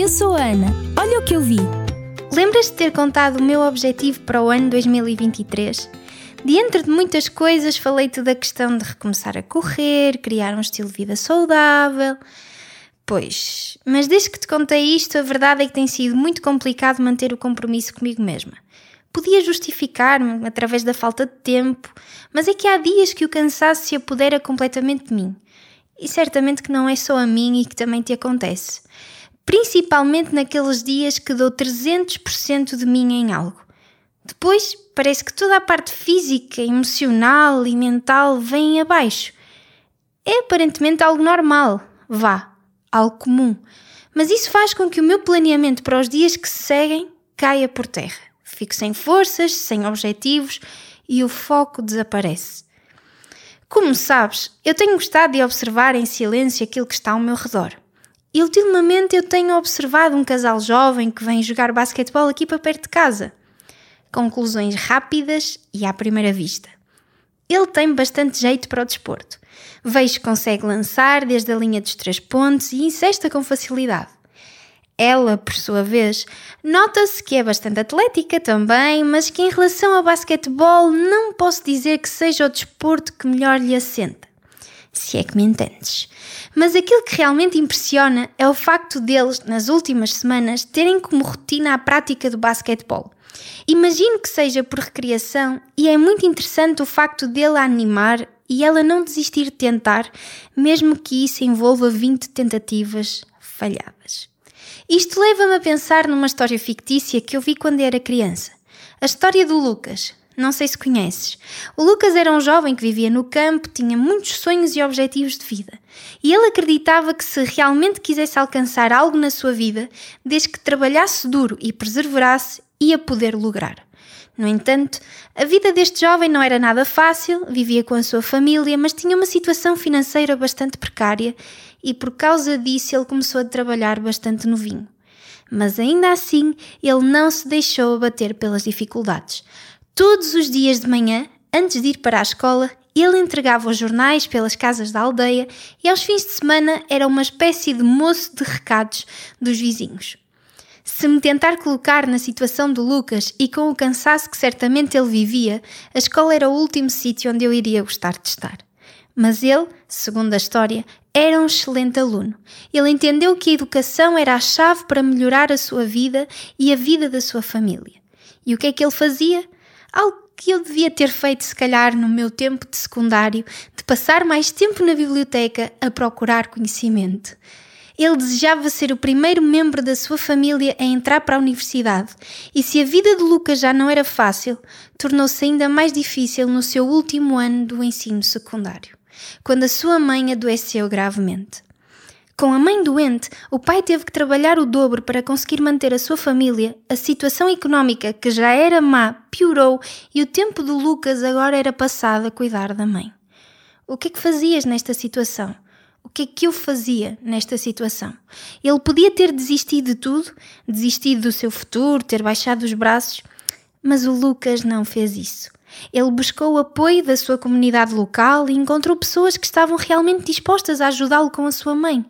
eu sou a Ana. Olha o que eu vi. Lembras de ter contado o meu objetivo para o ano 2023? De de muitas coisas, falei-te da questão de recomeçar a correr, criar um estilo de vida saudável. Pois, mas desde que te contei isto, a verdade é que tem sido muito complicado manter o compromisso comigo mesma. Podia justificar-me através da falta de tempo, mas é que há dias que o cansaço se apodera completamente de mim. E certamente que não é só a mim e que também te acontece. Principalmente naqueles dias que dou 300% de mim em algo. Depois parece que toda a parte física, emocional e mental vem abaixo. É aparentemente algo normal, vá, algo comum. Mas isso faz com que o meu planeamento para os dias que se seguem caia por terra. Fico sem forças, sem objetivos e o foco desaparece. Como sabes, eu tenho gostado de observar em silêncio aquilo que está ao meu redor. E ultimamente eu tenho observado um casal jovem que vem jogar basquetebol aqui para perto de casa. Conclusões rápidas e à primeira vista. Ele tem bastante jeito para o desporto. Vejo que consegue lançar desde a linha dos três pontos e incesta com facilidade. Ela, por sua vez, nota-se que é bastante atlética também, mas que em relação ao basquetebol não posso dizer que seja o desporto que melhor lhe assenta. Se é que me entendes. Mas aquilo que realmente impressiona é o facto deles, nas últimas semanas, terem como rotina a prática do basquetebol. Imagino que seja por recreação e é muito interessante o facto dele a animar e ela não desistir de tentar, mesmo que isso envolva 20 tentativas falhadas. Isto leva-me a pensar numa história fictícia que eu vi quando era criança. A história do Lucas. Não sei se conheces. O Lucas era um jovem que vivia no campo, tinha muitos sonhos e objetivos de vida. E ele acreditava que se realmente quisesse alcançar algo na sua vida, desde que trabalhasse duro e perseverasse, ia poder lograr. No entanto, a vida deste jovem não era nada fácil, vivia com a sua família, mas tinha uma situação financeira bastante precária e por causa disso ele começou a trabalhar bastante novinho. Mas ainda assim, ele não se deixou abater pelas dificuldades. Todos os dias de manhã, antes de ir para a escola, ele entregava os jornais pelas casas da aldeia e aos fins de semana era uma espécie de moço de recados dos vizinhos. Se me tentar colocar na situação do Lucas e com o cansaço que certamente ele vivia, a escola era o último sítio onde eu iria gostar de estar. Mas ele, segundo a história, era um excelente aluno. Ele entendeu que a educação era a chave para melhorar a sua vida e a vida da sua família. E o que é que ele fazia? Algo que eu devia ter feito, se calhar, no meu tempo de secundário, de passar mais tempo na biblioteca a procurar conhecimento. Ele desejava ser o primeiro membro da sua família a entrar para a universidade, e se a vida de Lucas já não era fácil, tornou-se ainda mais difícil no seu último ano do ensino secundário quando a sua mãe adoeceu gravemente. Com a mãe doente, o pai teve que trabalhar o dobro para conseguir manter a sua família. A situação económica, que já era má, piorou e o tempo do Lucas agora era passado a cuidar da mãe. O que é que fazias nesta situação? O que é que eu fazia nesta situação? Ele podia ter desistido de tudo, desistido do seu futuro, ter baixado os braços, mas o Lucas não fez isso. Ele buscou o apoio da sua comunidade local e encontrou pessoas que estavam realmente dispostas a ajudá-lo com a sua mãe.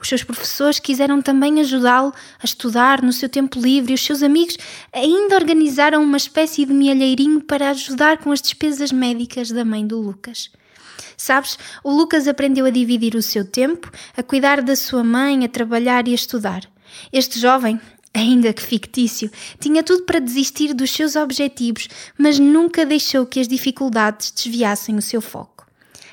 Os seus professores quiseram também ajudá-lo a estudar no seu tempo livre e os seus amigos ainda organizaram uma espécie de mielheirinho para ajudar com as despesas médicas da mãe do Lucas. Sabes, o Lucas aprendeu a dividir o seu tempo, a cuidar da sua mãe, a trabalhar e a estudar. Este jovem ainda que fictício, tinha tudo para desistir dos seus objetivos, mas nunca deixou que as dificuldades desviassem o seu foco.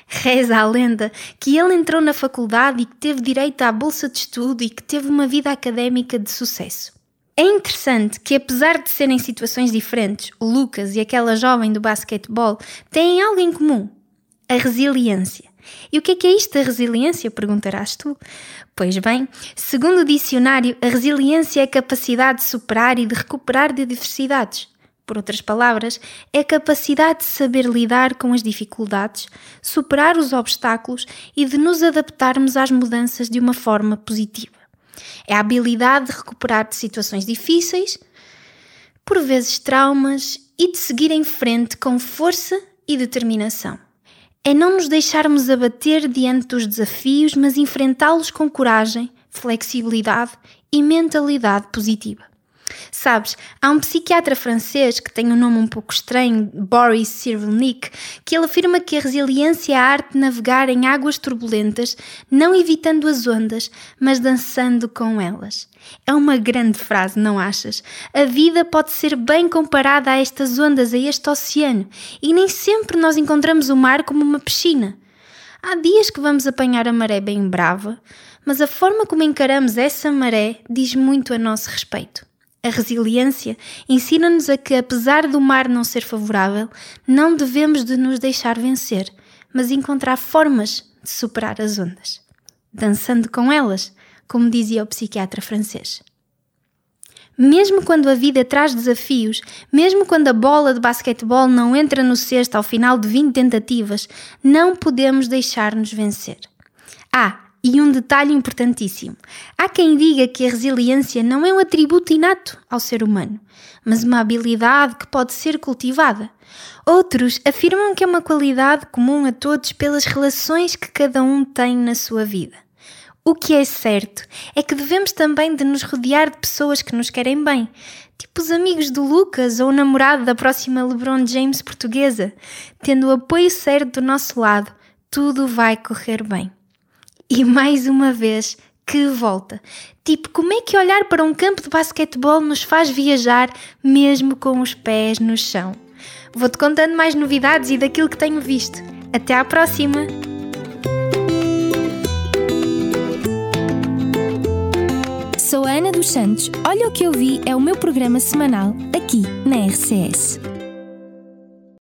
Reza a lenda que ele entrou na faculdade e que teve direito à bolsa de estudo e que teve uma vida académica de sucesso. É interessante que, apesar de serem situações diferentes, o Lucas e aquela jovem do basquetebol têm algo em comum: a resiliência. E o que é que é isto da resiliência? Perguntarás tu. Pois bem, segundo o dicionário, a resiliência é a capacidade de superar e de recuperar de adversidades. Por outras palavras, é a capacidade de saber lidar com as dificuldades, superar os obstáculos e de nos adaptarmos às mudanças de uma forma positiva. É a habilidade de recuperar de situações difíceis, por vezes traumas, e de seguir em frente com força e determinação é não nos deixarmos abater diante dos desafios, mas enfrentá-los com coragem, flexibilidade e mentalidade positiva. Sabes, há um psiquiatra francês que tem um nome um pouco estranho, Boris Cyrulnik, que ele afirma que a resiliência é a arte de navegar em águas turbulentas, não evitando as ondas, mas dançando com elas. É uma grande frase, não achas? A vida pode ser bem comparada a estas ondas, a este oceano, e nem sempre nós encontramos o mar como uma piscina. Há dias que vamos apanhar a maré bem brava, mas a forma como encaramos essa maré diz muito a nosso respeito. A resiliência ensina-nos a que, apesar do mar não ser favorável, não devemos de nos deixar vencer, mas encontrar formas de superar as ondas, dançando com elas, como dizia o psiquiatra francês. Mesmo quando a vida traz desafios, mesmo quando a bola de basquetebol não entra no cesto ao final de 20 tentativas, não podemos deixar-nos vencer. Ah, e um detalhe importantíssimo: há quem diga que a resiliência não é um atributo inato ao ser humano, mas uma habilidade que pode ser cultivada. Outros afirmam que é uma qualidade comum a todos pelas relações que cada um tem na sua vida. O que é certo é que devemos também de nos rodear de pessoas que nos querem bem, tipo os amigos do Lucas ou o namorado da próxima LeBron James portuguesa. Tendo o apoio certo do nosso lado, tudo vai correr bem. E mais uma vez, que volta! Tipo, como é que olhar para um campo de basquetebol nos faz viajar mesmo com os pés no chão? Vou-te contando mais novidades e daquilo que tenho visto. Até à próxima! Sou a Ana dos Santos. Olha o que eu vi é o meu programa semanal aqui na RCS.